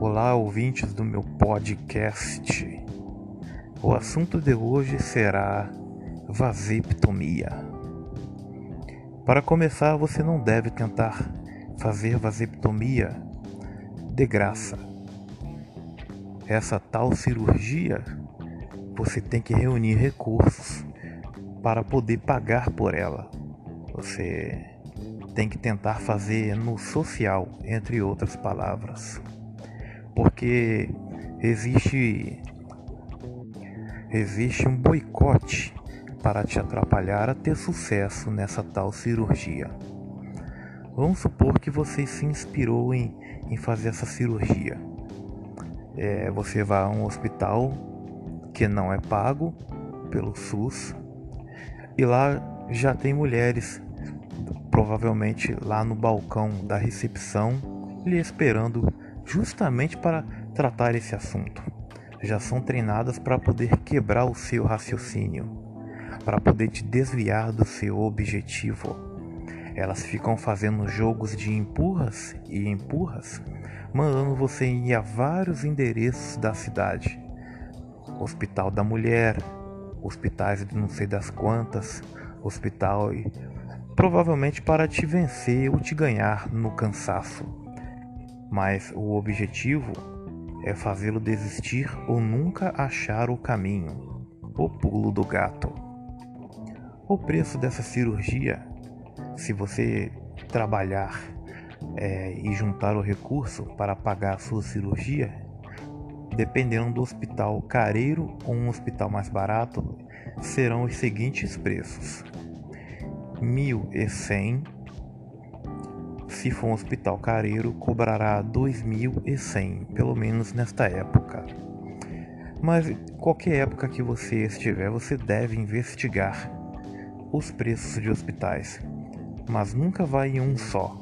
Olá, ouvintes do meu podcast. O assunto de hoje será vasectomia. Para começar, você não deve tentar fazer vasectomia de graça. Essa tal cirurgia, você tem que reunir recursos para poder pagar por ela. Você tem que tentar fazer no social, entre outras palavras porque existe existe um boicote para te atrapalhar a ter sucesso nessa tal cirurgia. Vamos supor que você se inspirou em, em fazer essa cirurgia. É, você vai a um hospital que não é pago pelo SUS e lá já tem mulheres, provavelmente lá no balcão da recepção, lhe esperando justamente para tratar esse assunto. Já são treinadas para poder quebrar o seu raciocínio, para poder te desviar do seu objetivo. Elas ficam fazendo jogos de empurras e empurras, mandando você ir a vários endereços da cidade. Hospital da Mulher, hospitais de não sei das quantas, hospital e provavelmente para te vencer ou te ganhar no cansaço mas o objetivo é fazê-lo desistir ou nunca achar o caminho, o pulo do gato. O preço dessa cirurgia, se você trabalhar é, e juntar o recurso para pagar a sua cirurgia, dependendo do hospital careiro ou um hospital mais barato, serão os seguintes preços: R$ 1.100 se for um hospital careiro, cobrará 2.100, pelo menos nesta época. Mas qualquer época que você estiver, você deve investigar os preços de hospitais, mas nunca vá em um só.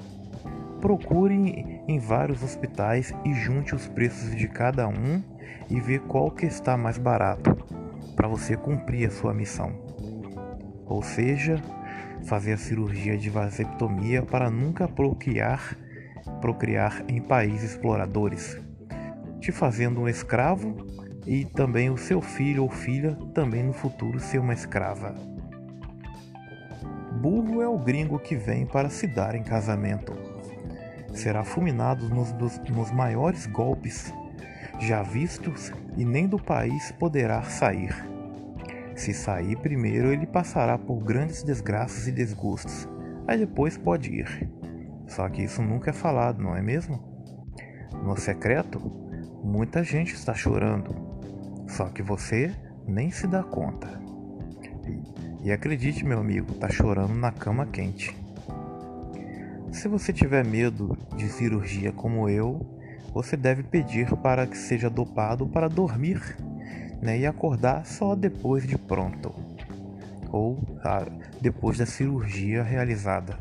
Procure em vários hospitais e junte os preços de cada um e vê qual que está mais barato para você cumprir a sua missão. Ou seja, fazer a cirurgia de vasectomia para nunca procriar, procriar em países exploradores, te fazendo um escravo e também o seu filho ou filha também no futuro ser uma escrava. Burro é o gringo que vem para se dar em casamento. Será fulminado nos, nos maiores golpes já vistos e nem do país poderá sair. Se sair primeiro, ele passará por grandes desgraças e desgostos, aí depois pode ir. Só que isso nunca é falado, não é mesmo? No secreto, muita gente está chorando, só que você nem se dá conta. E, acredite, meu amigo, está chorando na cama quente. Se você tiver medo de cirurgia como eu, você deve pedir para que seja dopado para dormir né, e acordar só depois de pronto ou depois da cirurgia realizada.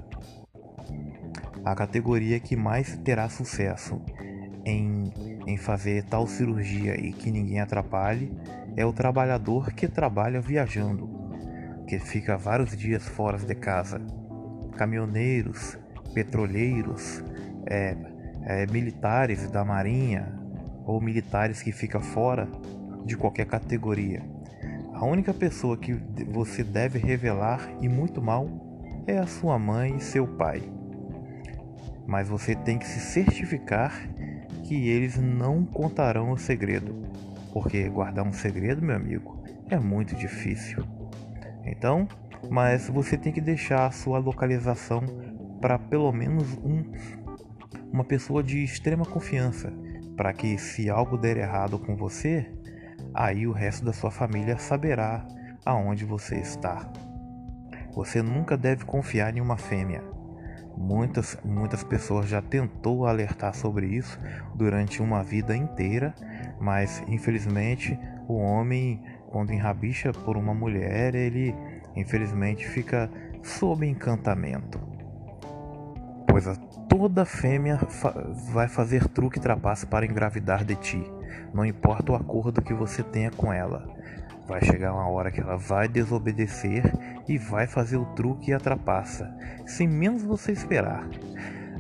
A categoria que mais terá sucesso em, em fazer tal cirurgia e que ninguém atrapalhe é o trabalhador que trabalha viajando, que fica vários dias fora de casa. Caminhoneiros, petroleiros, é, é, militares da marinha ou militares que ficam fora de qualquer categoria. A única pessoa que você deve revelar e muito mal é a sua mãe e seu pai. Mas você tem que se certificar que eles não contarão o segredo, porque guardar um segredo, meu amigo, é muito difícil. Então, mas você tem que deixar a sua localização para pelo menos um, uma pessoa de extrema confiança, para que se algo der errado com você, aí o resto da sua família saberá aonde você está. Você nunca deve confiar em uma fêmea. Muitas, muitas pessoas já tentou alertar sobre isso durante uma vida inteira, mas infelizmente o homem, quando enrabicha por uma mulher, ele infelizmente fica sob encantamento. Toda fêmea fa vai fazer truque e trapaça para engravidar de ti. Não importa o acordo que você tenha com ela. Vai chegar uma hora que ela vai desobedecer e vai fazer o truque e a trapaça, sem menos você esperar.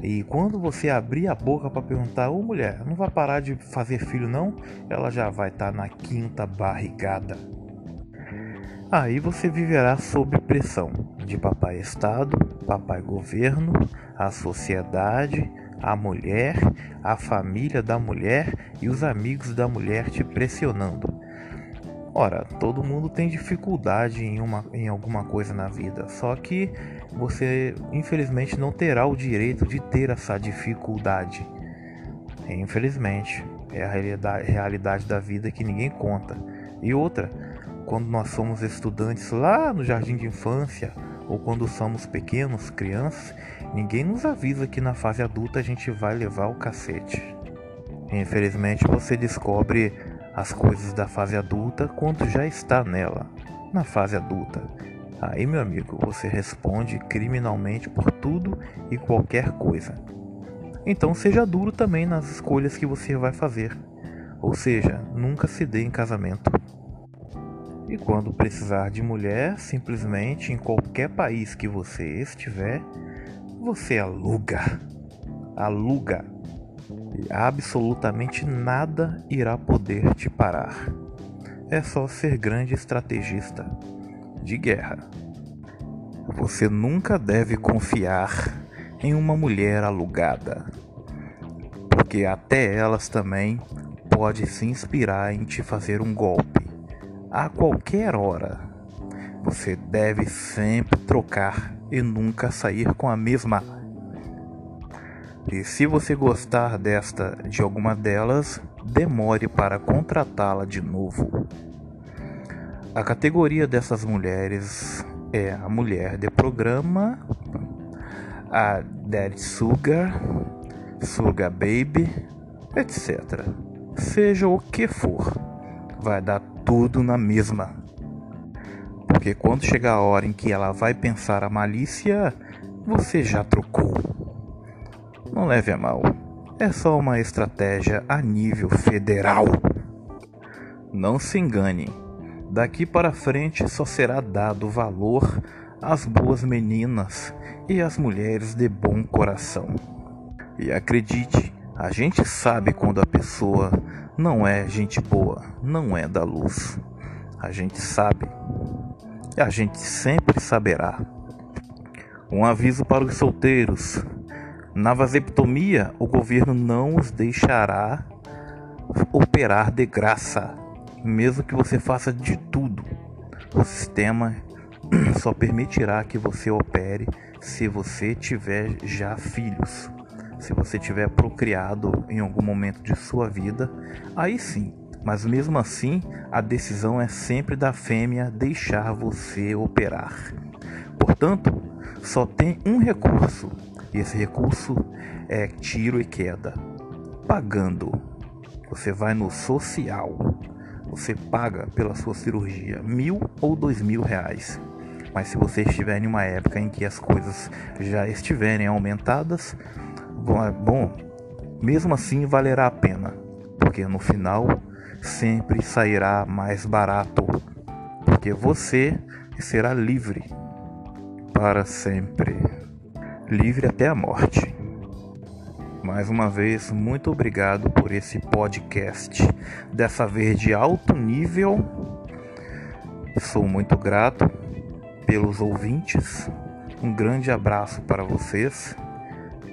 E quando você abrir a boca para perguntar, ô mulher, não vai parar de fazer filho não? Ela já vai estar tá na quinta barrigada. Aí você viverá sob pressão de papai Estado, papai governo, a sociedade, a mulher, a família da mulher e os amigos da mulher te pressionando. Ora, todo mundo tem dificuldade em, uma, em alguma coisa na vida, só que você infelizmente não terá o direito de ter essa dificuldade. Infelizmente, é a realidade, realidade da vida que ninguém conta. E outra, quando nós somos estudantes lá no jardim de infância ou quando somos pequenos, crianças, ninguém nos avisa que na fase adulta a gente vai levar o cacete. Infelizmente você descobre as coisas da fase adulta quando já está nela, na fase adulta. Aí, meu amigo, você responde criminalmente por tudo e qualquer coisa. Então seja duro também nas escolhas que você vai fazer. Ou seja, nunca se dê em casamento. E quando precisar de mulher, simplesmente em qualquer país que você estiver, você aluga. Aluga. E absolutamente nada irá poder te parar. É só ser grande estrategista de guerra. Você nunca deve confiar em uma mulher alugada, porque até elas também pode se inspirar em te fazer um golpe a qualquer hora. Você deve sempre trocar e nunca sair com a mesma. E se você gostar desta de alguma delas, demore para contratá-la de novo. A categoria dessas mulheres é a mulher de programa, a Dead Sugar, Sugar Baby, etc. Seja o que for, vai dar tudo na mesma. Porque quando chegar a hora em que ela vai pensar a malícia, você já trocou. Não leve a mal, é só uma estratégia a nível federal. Não se engane, daqui para frente só será dado valor às boas meninas e às mulheres de bom coração. E acredite, a gente sabe quando a pessoa não é gente boa, não é da luz. A gente sabe. E a gente sempre saberá. Um aviso para os solteiros: na vasectomia, o governo não os deixará operar de graça, mesmo que você faça de tudo. O sistema só permitirá que você opere se você tiver já filhos se você tiver procriado em algum momento de sua vida, aí sim. Mas mesmo assim, a decisão é sempre da fêmea deixar você operar. Portanto, só tem um recurso, e esse recurso é tiro e queda. Pagando. Você vai no social. Você paga pela sua cirurgia mil ou dois mil reais. Mas se você estiver em uma época em que as coisas já estiverem aumentadas, Bom, bom, mesmo assim valerá a pena, porque no final sempre sairá mais barato, porque você será livre para sempre, livre até a morte. Mais uma vez, muito obrigado por esse podcast, dessa vez de alto nível. Sou muito grato pelos ouvintes. Um grande abraço para vocês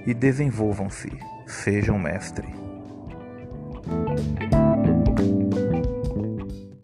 e desenvolvam-se, sejam mestre.